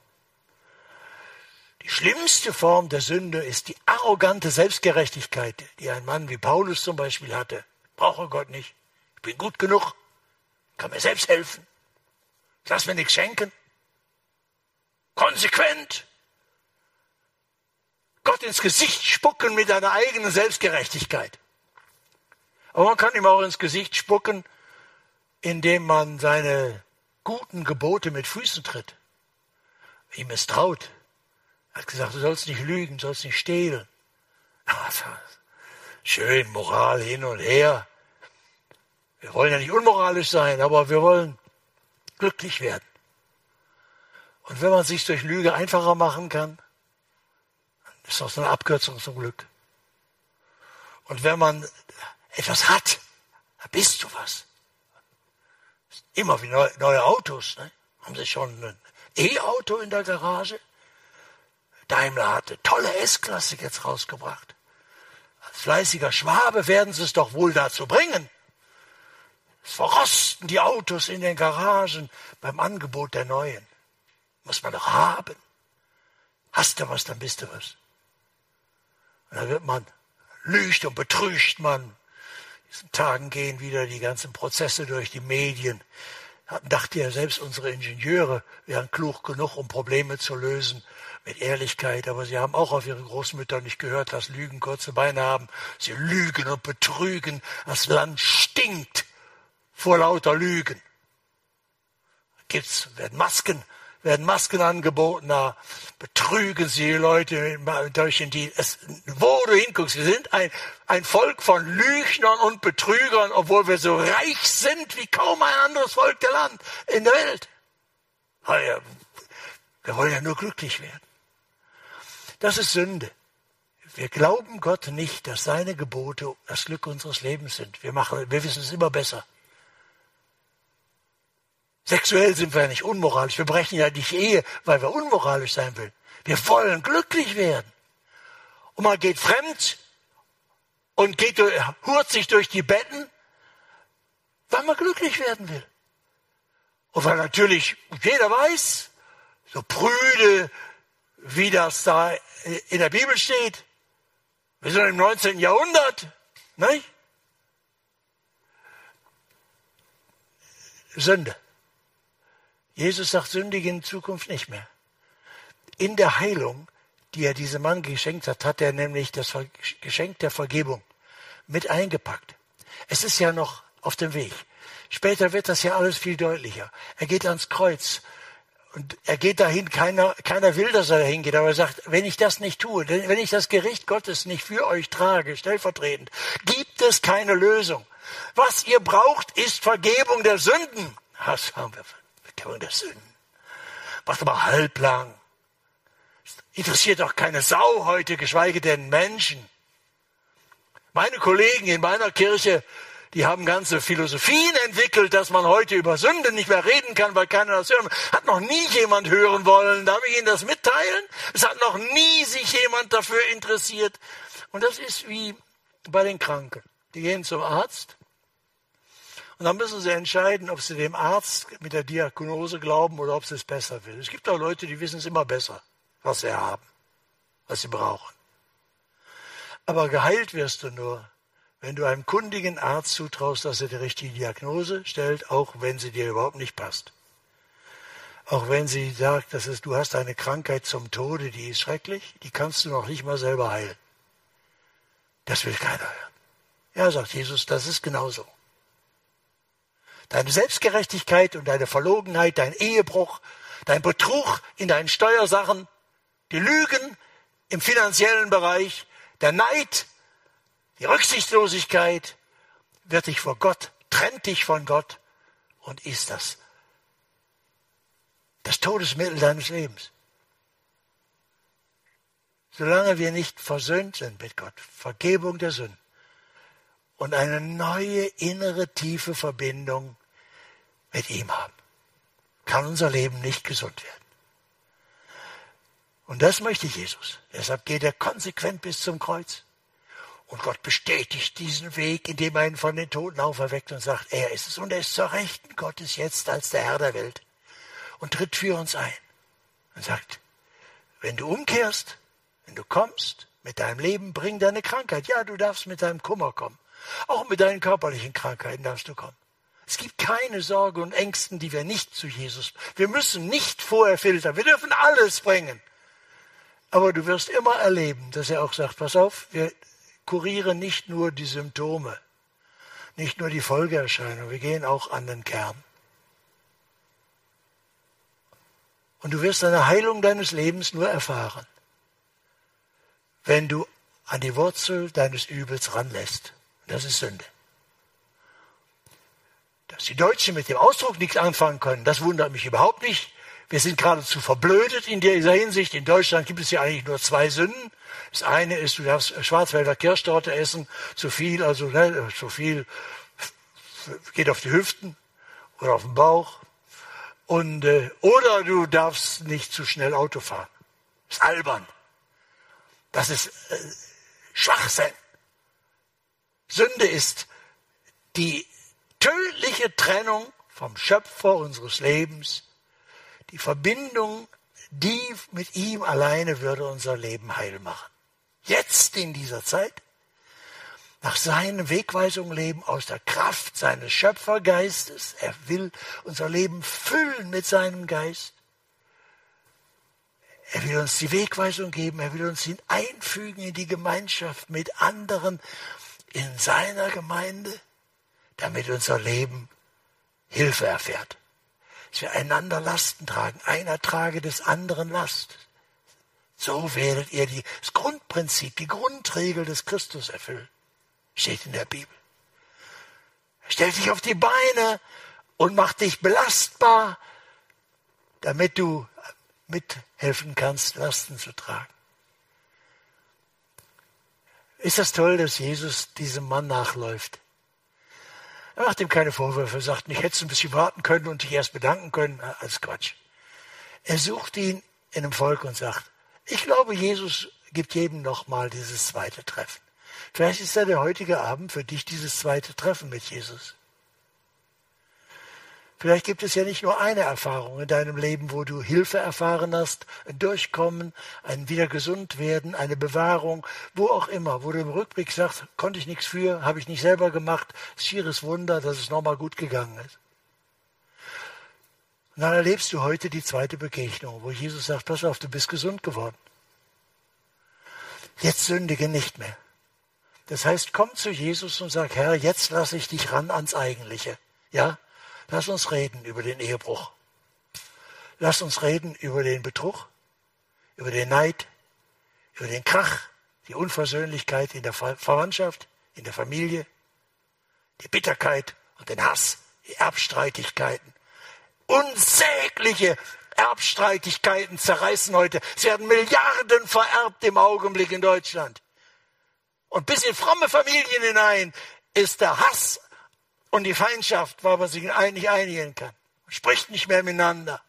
Die schlimmste Form der Sünde ist die arrogante Selbstgerechtigkeit, die ein Mann wie Paulus zum Beispiel hatte. Brauche Gott nicht. Ich bin gut genug. Kann mir selbst helfen. Ich lass mir nichts schenken. Konsequent. Gott ins Gesicht spucken mit einer eigenen Selbstgerechtigkeit. Aber man kann ihm auch ins Gesicht spucken, indem man seine guten Gebote mit Füßen tritt, ihm misstraut. Er hat gesagt, du sollst nicht lügen, du sollst nicht stehlen. Schön, Moral hin und her. Wir wollen ja nicht unmoralisch sein, aber wir wollen glücklich werden. Und wenn man sich durch Lüge einfacher machen kann, ist das eine Abkürzung zum Glück. Und wenn man etwas hat, dann bist du was. Immer wie neue, neue Autos. Ne? Haben Sie schon ein E-Auto in der Garage? Daimler hatte tolle S-Klasse jetzt rausgebracht. Als fleißiger Schwabe werden Sie es doch wohl dazu bringen. Es verrosten die Autos in den Garagen beim Angebot der neuen. Muss man doch haben. Hast du was, dann bist du was. Und dann wird man, lügt und betrügt man, diesen Tagen gehen wieder die ganzen Prozesse durch die Medien. Dachte ja selbst unsere Ingenieure wären klug genug, um Probleme zu lösen mit Ehrlichkeit, aber sie haben auch auf ihre Großmütter nicht gehört, dass Lügen kurze Beine haben. Sie lügen und betrügen. Das Land stinkt vor lauter Lügen. Gibt's, werden Masken werden Masken angeboten, da betrügen sie die Leute durch die, es, wo du hinguckst, wir sind ein, ein Volk von Lügnern und Betrügern, obwohl wir so reich sind wie kaum ein anderes Volk der Land, in der Welt. Wir wollen ja nur glücklich werden. Das ist Sünde. Wir glauben Gott nicht, dass seine Gebote das Glück unseres Lebens sind. Wir, machen, wir wissen es immer besser. Sexuell sind wir ja nicht unmoralisch. Wir brechen ja nicht Ehe, weil wir unmoralisch sein wollen. Wir wollen glücklich werden. Und man geht fremd und geht, hurt sich durch die Betten, weil man glücklich werden will. Und weil natürlich jeder weiß, so prüde, wie das da in der Bibel steht, wir sind im 19. Jahrhundert, nicht? Sünde. Jesus sagt, sündige in Zukunft nicht mehr. In der Heilung, die er diesem Mann geschenkt hat, hat er nämlich das Geschenk der Vergebung mit eingepackt. Es ist ja noch auf dem Weg. Später wird das ja alles viel deutlicher. Er geht ans Kreuz und er geht dahin, keiner, keiner will, dass er dahin geht, aber er sagt, wenn ich das nicht tue, wenn ich das Gericht Gottes nicht für euch trage, stellvertretend, gibt es keine Lösung. Was ihr braucht, ist Vergebung der Sünden. Was haben wir? Vergebung der Sünden. Macht aber halblang. Interessiert doch keine Sau heute, geschweige denn Menschen. Meine Kollegen in meiner Kirche die haben ganze Philosophien entwickelt, dass man heute über Sünde nicht mehr reden kann, weil keiner das hören will. Hat noch nie jemand hören wollen. Darf ich Ihnen das mitteilen? Es hat noch nie sich jemand dafür interessiert. Und das ist wie bei den Kranken. Die gehen zum Arzt und dann müssen sie entscheiden, ob sie dem Arzt mit der Diagnose glauben oder ob sie es besser will. Es gibt auch Leute, die wissen es immer besser, was sie haben, was sie brauchen. Aber geheilt wirst du nur, wenn du einem kundigen Arzt zutraust, dass er die richtige Diagnose stellt, auch wenn sie dir überhaupt nicht passt. Auch wenn sie sagt, dass es, du hast eine Krankheit zum Tode, die ist schrecklich, die kannst du noch nicht mal selber heilen. Das will keiner hören. Ja, sagt Jesus, das ist genauso. Deine Selbstgerechtigkeit und deine Verlogenheit, dein Ehebruch, dein Betrug in deinen Steuersachen, die Lügen im finanziellen Bereich, der Neid, die Rücksichtslosigkeit wird dich vor Gott, trennt dich von Gott und ist das das Todesmittel deines Lebens. Solange wir nicht versöhnt sind mit Gott, Vergebung der Sünden und eine neue innere tiefe Verbindung mit ihm haben, kann unser Leben nicht gesund werden. Und das möchte Jesus. Deshalb geht er konsequent bis zum Kreuz. Und Gott bestätigt diesen Weg, indem er ihn von den Toten auferweckt und sagt, er ist es. Und er ist zur Rechten Gottes jetzt als der Herr der Welt und tritt für uns ein und sagt, wenn du umkehrst, wenn du kommst mit deinem Leben, bring deine Krankheit. Ja, du darfst mit deinem Kummer kommen. Auch mit deinen körperlichen Krankheiten darfst du kommen. Es gibt keine Sorge und Ängsten, die wir nicht zu Jesus. Wir müssen nicht vorher filtern. Wir dürfen alles bringen. Aber du wirst immer erleben, dass er auch sagt, pass auf, wir kurieren nicht nur die Symptome, nicht nur die Folgeerscheinungen, wir gehen auch an den Kern. Und du wirst eine Heilung deines Lebens nur erfahren, wenn du an die Wurzel deines Übels ranlässt. Das ist Sünde. Dass die Deutschen mit dem Ausdruck nichts anfangen können, das wundert mich überhaupt nicht. Wir sind geradezu verblödet in dieser Hinsicht. In Deutschland gibt es ja eigentlich nur zwei Sünden. Das eine ist, du darfst Schwarzwälder Kirschtorte essen, zu viel, also ne, zu viel geht auf die Hüften oder auf den Bauch. Und, äh, oder du darfst nicht zu schnell Auto fahren. Das ist albern. Das ist äh, Schwachsinn. Sünde ist die tödliche Trennung vom Schöpfer unseres Lebens, die Verbindung, die mit ihm alleine würde unser Leben heil machen jetzt in dieser Zeit, nach seinen Wegweisungen leben, aus der Kraft seines Schöpfergeistes. Er will unser Leben füllen mit seinem Geist. Er will uns die Wegweisung geben, er will uns ihn einfügen in die Gemeinschaft mit anderen in seiner Gemeinde, damit unser Leben Hilfe erfährt. Dass wir einander Lasten tragen. Einer trage des anderen Last. So werdet ihr die, das Grundprinzip, die Grundregel des Christus erfüllen. Steht in der Bibel. Stellt dich auf die Beine und macht dich belastbar, damit du mithelfen kannst, Lasten zu tragen. Ist das toll, dass Jesus diesem Mann nachläuft? Macht ihm keine Vorwürfe, sagt nicht, hättest du ein bisschen warten können und dich erst bedanken können. Alles Quatsch. Er sucht ihn in einem Volk und sagt, ich glaube, Jesus gibt jedem nochmal dieses zweite Treffen. Vielleicht ist ja der heutige Abend für dich dieses zweite Treffen mit Jesus. Vielleicht gibt es ja nicht nur eine Erfahrung in deinem Leben, wo du Hilfe erfahren hast, ein Durchkommen, ein wieder gesund werden, eine Bewahrung, wo auch immer, wo du im Rückblick sagst, konnte ich nichts für, habe ich nicht selber gemacht, schieres Wunder, dass es nochmal gut gegangen ist. Und dann erlebst du heute die zweite Begegnung, wo Jesus sagt, pass auf, du bist gesund geworden. Jetzt sündige nicht mehr. Das heißt, komm zu Jesus und sag, Herr, jetzt lasse ich dich ran ans Eigentliche. Ja? Lass uns reden über den Ehebruch. Lass uns reden über den Betrug, über den Neid, über den Krach, die Unversöhnlichkeit in der Verwandtschaft, in der Familie, die Bitterkeit und den Hass, die Erbstreitigkeiten. Unsägliche Erbstreitigkeiten zerreißen heute. Sie werden Milliarden vererbt im Augenblick in Deutschland. Und bis in fromme Familien hinein ist der Hass und die Feindschaft, weil man sich nicht einigen kann. Man spricht nicht mehr miteinander.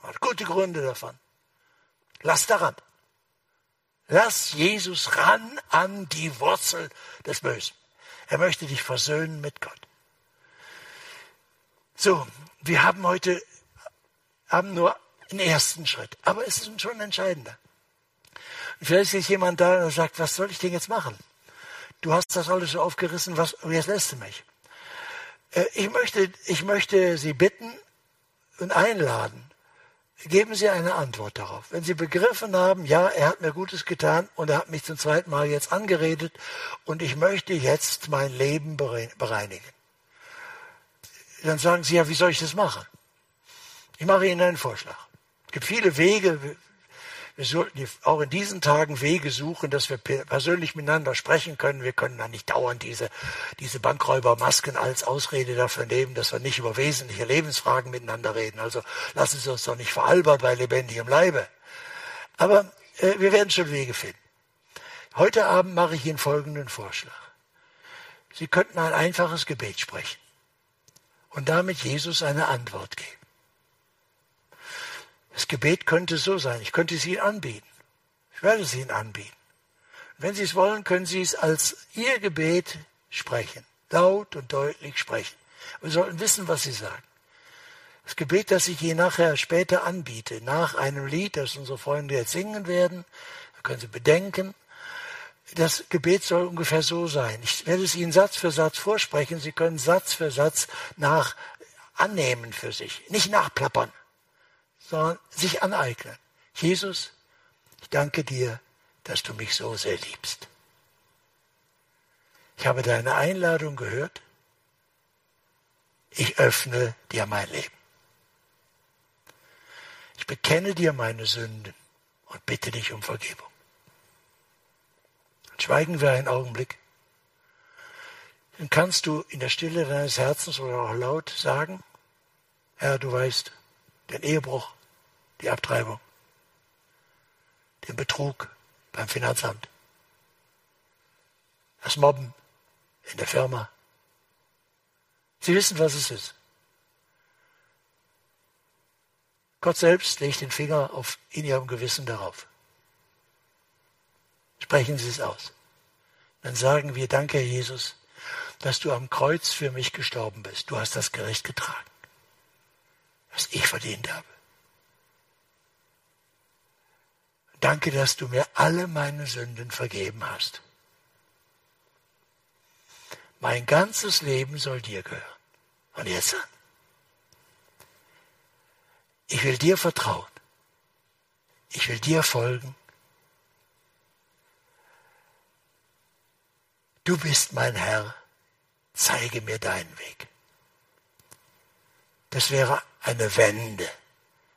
Man hat gute Gründe davon. Lass daran. Lass Jesus ran an die Wurzel des Bösen. Er möchte dich versöhnen mit Gott. So, wir haben heute haben nur einen ersten Schritt, aber es ist schon ein entscheidender. Und vielleicht ist jemand da und sagt, was soll ich denn jetzt machen? Du hast das alles so aufgerissen, was, jetzt lässt du mich. Äh, ich möchte, ich möchte Sie bitten und einladen. Geben Sie eine Antwort darauf. Wenn Sie begriffen haben, ja, er hat mir Gutes getan und er hat mich zum zweiten Mal jetzt angeredet und ich möchte jetzt mein Leben bereinigen. Dann sagen Sie ja, wie soll ich das machen? Ich mache Ihnen einen Vorschlag. Es gibt viele Wege, wir sollten auch in diesen Tagen Wege suchen, dass wir persönlich miteinander sprechen können. Wir können dann nicht dauernd diese, diese Bankräubermasken als Ausrede dafür nehmen, dass wir nicht über wesentliche Lebensfragen miteinander reden. Also lassen Sie uns doch nicht veralbern bei lebendigem Leibe. Aber äh, wir werden schon Wege finden. Heute Abend mache ich Ihnen folgenden Vorschlag. Sie könnten ein einfaches Gebet sprechen und damit Jesus eine Antwort geben. Das Gebet könnte so sein. Ich könnte es Ihnen anbieten. Ich werde es Ihnen anbieten. Wenn Sie es wollen, können Sie es als Ihr Gebet sprechen. Laut und deutlich sprechen. Wir sollten wissen, was Sie sagen. Das Gebet, das ich Ihnen nachher später anbiete, nach einem Lied, das unsere Freunde jetzt singen werden, da können Sie bedenken, das Gebet soll ungefähr so sein. Ich werde es Ihnen Satz für Satz vorsprechen. Sie können Satz für Satz nach annehmen für sich, nicht nachplappern sondern sich aneignen. Jesus, ich danke dir, dass du mich so sehr liebst. Ich habe deine Einladung gehört. Ich öffne dir mein Leben. Ich bekenne dir meine Sünden und bitte dich um Vergebung. schweigen wir einen Augenblick. Dann kannst du in der Stille deines Herzens oder auch laut sagen, Herr, du weißt, den Ehebruch, die Abtreibung, den Betrug beim Finanzamt, das Mobben in der Firma. Sie wissen, was es ist. Gott selbst legt den Finger auf, in ihrem Gewissen darauf. Sprechen Sie es aus. Dann sagen wir, danke Herr Jesus, dass du am Kreuz für mich gestorben bist. Du hast das Gericht getragen, was ich verdient habe. Danke, dass du mir alle meine Sünden vergeben hast. Mein ganzes Leben soll dir gehören. Und jetzt. Ich will dir vertrauen. Ich will dir folgen. Du bist mein Herr. Zeige mir deinen Weg. Das wäre eine Wende,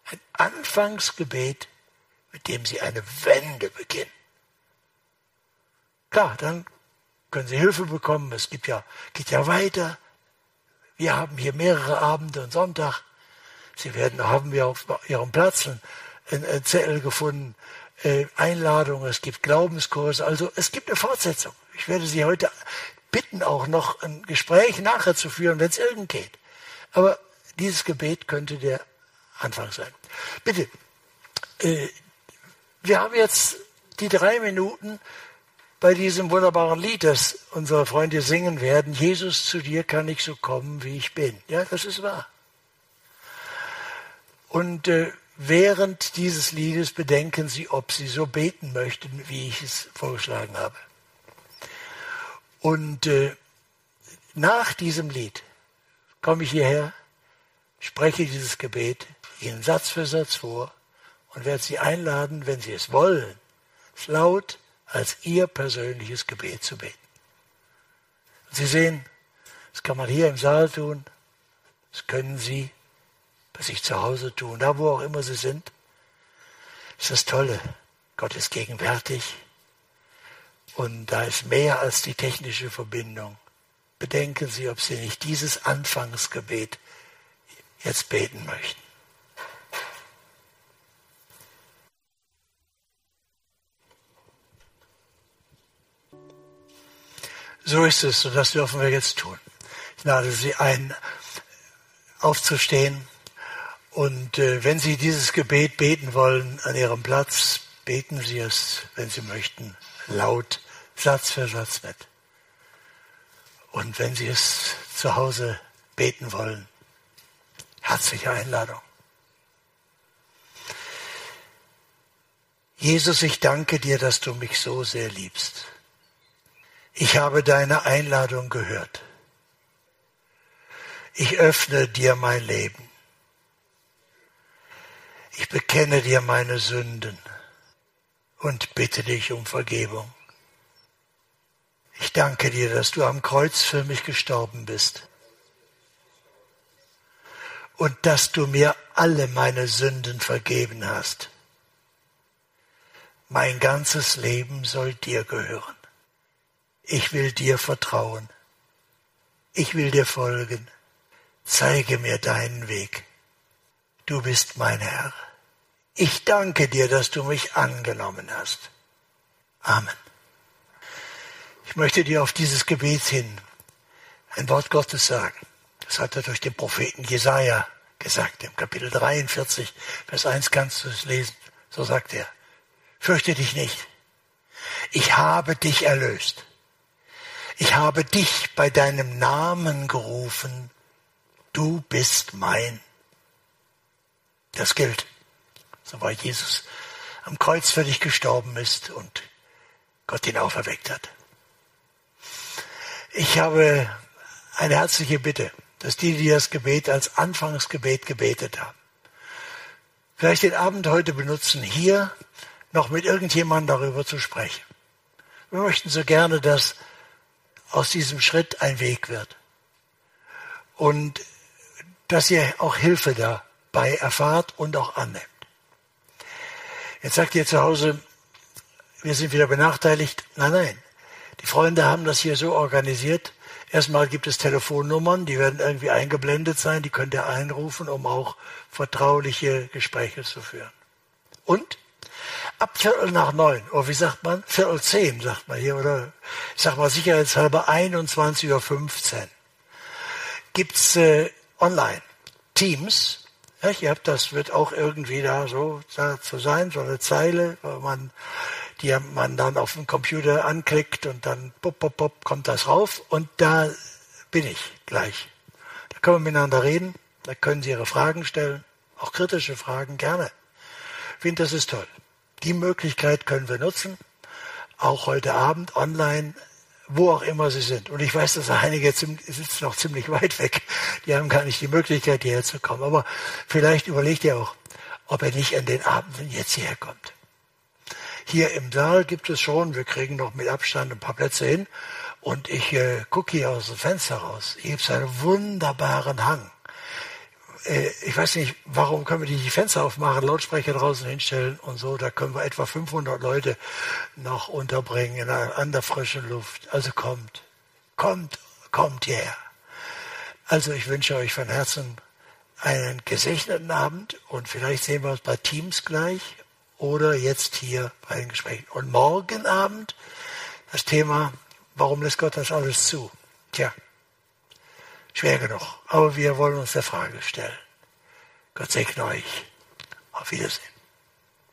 ein Anfangsgebet mit dem Sie eine Wende beginnen. Klar, dann können Sie Hilfe bekommen. Es gibt ja, geht ja weiter. Wir haben hier mehrere Abende und Sonntag. Sie werden, haben wir auf Ihrem Platz einen Zettel gefunden, äh, Einladungen, es gibt Glaubenskurse. Also es gibt eine Fortsetzung. Ich werde Sie heute bitten, auch noch ein Gespräch nachher zu führen, wenn es irgend geht. Aber dieses Gebet könnte der Anfang sein. Bitte, äh, wir haben jetzt die drei Minuten bei diesem wunderbaren Lied, das unsere Freunde singen werden. Jesus, zu dir kann ich so kommen, wie ich bin. Ja, das ist wahr. Und äh, während dieses Liedes bedenken Sie, ob Sie so beten möchten, wie ich es vorgeschlagen habe. Und äh, nach diesem Lied komme ich hierher, spreche dieses Gebet Ihnen Satz für Satz vor und werde Sie einladen, wenn Sie es wollen, es laut als Ihr persönliches Gebet zu beten. Sie sehen, das kann man hier im Saal tun, das können Sie bei sich zu Hause tun, da wo auch immer Sie sind. Das ist das Tolle. Gott ist gegenwärtig und da ist mehr als die technische Verbindung. Bedenken Sie, ob Sie nicht dieses Anfangsgebet jetzt beten möchten. So ist es und das dürfen wir jetzt tun. Ich lade Sie ein, aufzustehen und äh, wenn Sie dieses Gebet beten wollen an Ihrem Platz, beten Sie es, wenn Sie möchten, laut, Satz für Satz mit. Und wenn Sie es zu Hause beten wollen, herzliche Einladung. Jesus, ich danke dir, dass du mich so sehr liebst. Ich habe deine Einladung gehört. Ich öffne dir mein Leben. Ich bekenne dir meine Sünden und bitte dich um Vergebung. Ich danke dir, dass du am Kreuz für mich gestorben bist und dass du mir alle meine Sünden vergeben hast. Mein ganzes Leben soll dir gehören. Ich will dir vertrauen. Ich will dir folgen. Zeige mir deinen Weg. Du bist mein Herr. Ich danke dir, dass du mich angenommen hast. Amen. Ich möchte dir auf dieses Gebet hin ein Wort Gottes sagen. Das hat er durch den Propheten Jesaja gesagt. Im Kapitel 43, Vers 1 kannst du es lesen. So sagt er. Fürchte dich nicht. Ich habe dich erlöst. Ich habe dich bei deinem Namen gerufen. Du bist mein. Das gilt. So war Jesus am Kreuz für dich gestorben ist und Gott ihn auferweckt hat. Ich habe eine herzliche Bitte, dass die, die das Gebet als Anfangsgebet gebetet haben, vielleicht den Abend heute benutzen, hier noch mit irgendjemandem darüber zu sprechen. Wir möchten so gerne, dass aus diesem Schritt ein Weg wird. Und dass ihr auch Hilfe dabei erfahrt und auch annimmt. Jetzt sagt ihr zu Hause, wir sind wieder benachteiligt. Nein, nein. Die Freunde haben das hier so organisiert. Erstmal gibt es Telefonnummern, die werden irgendwie eingeblendet sein, die könnt ihr einrufen, um auch vertrauliche Gespräche zu führen. Und ab Viertel nach neun, oder oh, wie sagt man? Viertel zehn, sagt man hier, oder ich sag mal sicherheitshalber 21.15 Uhr gibt's äh, online Teams. Ja, ihr habt das wird auch irgendwie da so da zu sein, so eine Zeile, wo man die man dann auf dem Computer anklickt und dann pop, pop, pop, kommt das rauf und da bin ich gleich. Da können wir miteinander reden, da können Sie Ihre Fragen stellen, auch kritische Fragen gerne. Ich finde, das ist toll. Die Möglichkeit können wir nutzen, auch heute Abend online, wo auch immer Sie sind. Und ich weiß, dass einige sitzen noch ziemlich weit weg. Die haben gar nicht die Möglichkeit, hierher zu kommen. Aber vielleicht überlegt ihr auch, ob er nicht an den Abenden jetzt hierher kommt. Hier im Saal gibt es schon, wir kriegen noch mit Abstand ein paar Plätze hin. Und ich äh, gucke hier aus dem Fenster raus. Hier gibt es einen wunderbaren Hang. Äh, ich weiß nicht, warum können wir die Fenster aufmachen, Lautsprecher draußen hinstellen und so. Da können wir etwa 500 Leute noch unterbringen in einer, an der frischen Luft. Also kommt, kommt, kommt hierher. Also ich wünsche euch von Herzen einen gesegneten Abend und vielleicht sehen wir uns bei Teams gleich oder jetzt hier bei den Gesprächen. Und morgen Abend das Thema Warum lässt Gott das alles zu? Tja, schwer genug. Aber wir wollen uns der Frage stellen. Gott segne euch. Auf Wiedersehen.